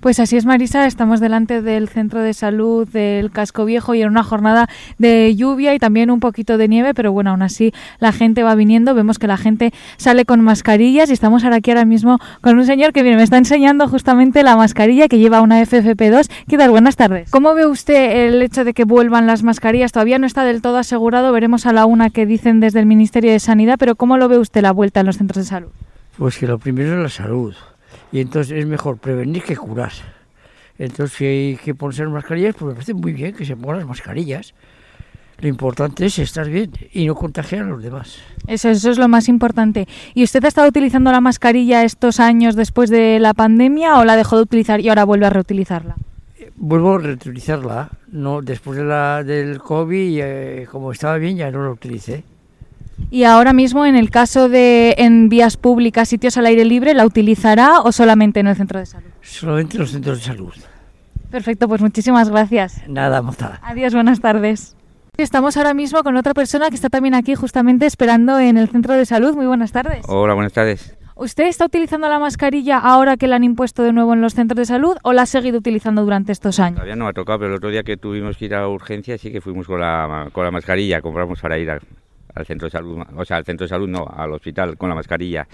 Pues así es, Marisa. Estamos delante del centro de salud del Casco Viejo y en una jornada de lluvia y también un poquito de nieve, pero bueno, aún así la gente va viniendo. Vemos que la gente sale con mascarillas y estamos ahora aquí ahora mismo con un señor que viene, me está enseñando justamente la mascarilla que lleva una FFP2. ¿Qué tal? Buenas tardes. ¿Cómo ve usted el hecho de que vuelvan las mascarillas? Todavía no está del todo asegurado. Veremos a la una que dicen desde el Ministerio de Sanidad, pero ¿cómo lo ve usted la vuelta en los centros de salud? Pues que lo primero es la salud y entonces es mejor prevenir que curar. Entonces, si hay que ponerse las mascarillas, pues me parece muy bien que se pongan las mascarillas. Lo importante es estar bien y no contagiar a los demás. Eso, eso es lo más importante. ¿Y usted ha estado utilizando la mascarilla estos años después de la pandemia o la dejó de utilizar y ahora vuelve a reutilizarla? Vuelvo a reutilizarla. No, después de la, del COVID, eh, como estaba bien, ya no la utilicé. Y ahora mismo, en el caso de en vías públicas, sitios al aire libre, ¿la utilizará o solamente en el centro de salud? Solamente en los centros de salud. Perfecto, pues muchísimas gracias. Nada, montada. Adiós, buenas tardes. Estamos ahora mismo con otra persona que está también aquí justamente esperando en el centro de salud. Muy buenas tardes. Hola, buenas tardes. ¿Usted está utilizando la mascarilla ahora que la han impuesto de nuevo en los centros de salud o la ha seguido utilizando durante estos años? Todavía no ha tocado, pero el otro día que tuvimos que ir a urgencia sí que fuimos con la, con la mascarilla, compramos para ir a, al centro de salud, o sea, al centro de salud no, al hospital con la mascarilla.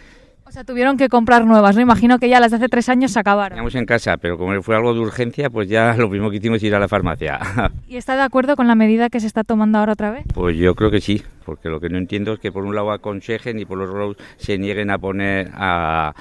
O sea, tuvieron que comprar nuevas, ¿no? Imagino que ya las de hace tres años se acabaron. Teníamos en casa, pero como fue algo de urgencia, pues ya lo primero que hicimos es ir a la farmacia. ¿Y está de acuerdo con la medida que se está tomando ahora otra vez? Pues yo creo que sí, porque lo que no entiendo es que por un lado aconsejen y por otro lado se nieguen a poner a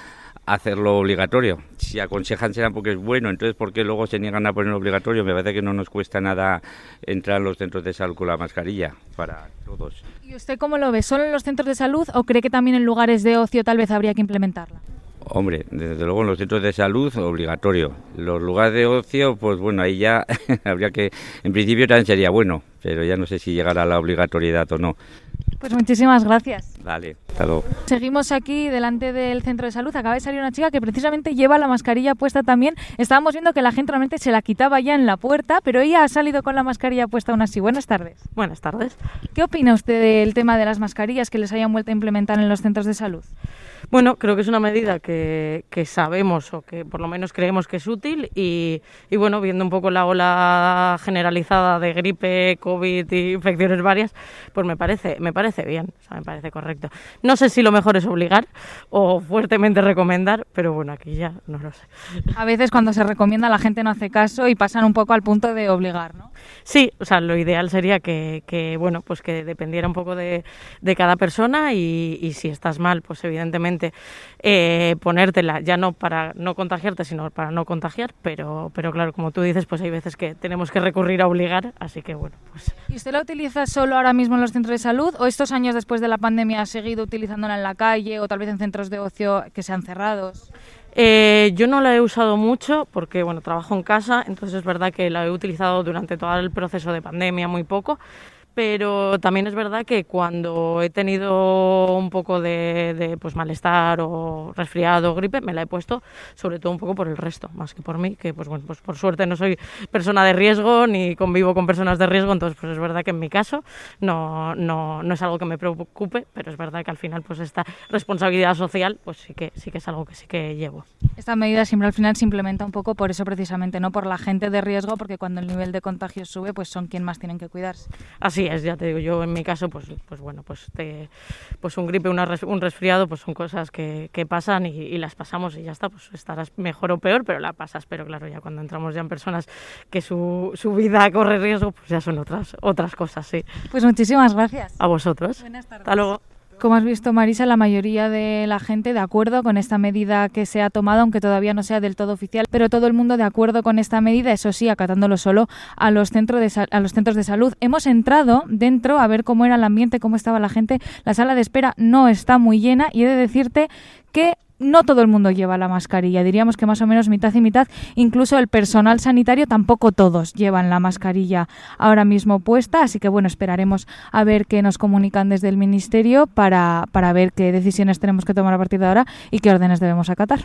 hacerlo obligatorio. Si aconsejan será porque es bueno, entonces ¿por qué luego se niegan a ponerlo obligatorio? Me parece que no nos cuesta nada entrar a los centros de salud con la mascarilla para todos. ¿Y usted cómo lo ve? ¿Solo en los centros de salud o cree que también en lugares de ocio tal vez habría que implementarla? Hombre, desde luego en los centros de salud obligatorio. Los lugares de ocio, pues bueno, ahí ya habría que, en principio también sería bueno, pero ya no sé si llegará a la obligatoriedad o no. Pues muchísimas gracias. Vale, hasta luego. Seguimos aquí delante del centro de salud. Acaba de salir una chica que precisamente lleva la mascarilla puesta también. Estábamos viendo que la gente realmente se la quitaba ya en la puerta, pero ella ha salido con la mascarilla puesta aún así. Buenas tardes. Buenas tardes. ¿Qué opina usted del tema de las mascarillas que les hayan vuelto a implementar en los centros de salud? Bueno, creo que es una medida que, que, sabemos o que por lo menos creemos que es útil y, y, bueno, viendo un poco la ola generalizada de gripe, COVID y infecciones varias, pues me parece, me parece bien, o sea, me parece correcto. No sé si lo mejor es obligar o fuertemente recomendar, pero bueno, aquí ya no lo sé. A veces cuando se recomienda la gente no hace caso y pasan un poco al punto de obligar, ¿no? Sí, o sea, lo ideal sería que, que bueno, pues que dependiera un poco de, cada persona y, y si estás mal, pues evidentemente eh, ponértela, ya no para no contagiarte, sino para no contagiar, pero, pero claro, como tú dices, pues hay veces que tenemos que recurrir a obligar, así que bueno, pues... ¿Y usted la utiliza solo ahora mismo en los centros de salud o estos años después de la pandemia ha seguido utilizándola en la calle o tal vez en centros de ocio que sean cerrados? Eh, yo no la he usado mucho porque bueno trabajo en casa, entonces es verdad que la he utilizado durante todo el proceso de pandemia muy poco pero también es verdad que cuando he tenido un poco de, de, pues malestar o resfriado o gripe me la he puesto sobre todo un poco por el resto más que por mí que pues bueno pues por suerte no soy persona de riesgo ni convivo con personas de riesgo entonces pues es verdad que en mi caso no, no, no es algo que me preocupe pero es verdad que al final pues esta responsabilidad social pues sí que sí que es algo que sí que llevo. Esta medida siempre al final se implementa un poco por eso precisamente no por la gente de riesgo porque cuando el nivel de contagio sube pues son quien más tienen que cuidarse. Así ya te digo, yo en mi caso, pues, pues bueno, pues, te, pues un gripe, una un resfriado, pues son cosas que, que pasan y, y, las pasamos y ya está, pues estarás mejor o peor, pero la pasas, pero claro, ya cuando entramos ya en personas que su, su vida corre riesgo, pues ya son otras, otras cosas, sí. Pues muchísimas gracias. A vosotros. Buenas tardes. Hasta luego. Como has visto, Marisa, la mayoría de la gente de acuerdo con esta medida que se ha tomado, aunque todavía no sea del todo oficial, pero todo el mundo de acuerdo con esta medida, eso sí, acatándolo solo a los, centros de, a los centros de salud. Hemos entrado dentro a ver cómo era el ambiente, cómo estaba la gente. La sala de espera no está muy llena y he de decirte que no todo el mundo lleva la mascarilla, diríamos que más o menos mitad y mitad, incluso el personal sanitario tampoco todos llevan la mascarilla ahora mismo puesta, así que bueno, esperaremos a ver qué nos comunican desde el Ministerio para, para ver qué decisiones tenemos que tomar a partir de ahora y qué órdenes debemos acatar.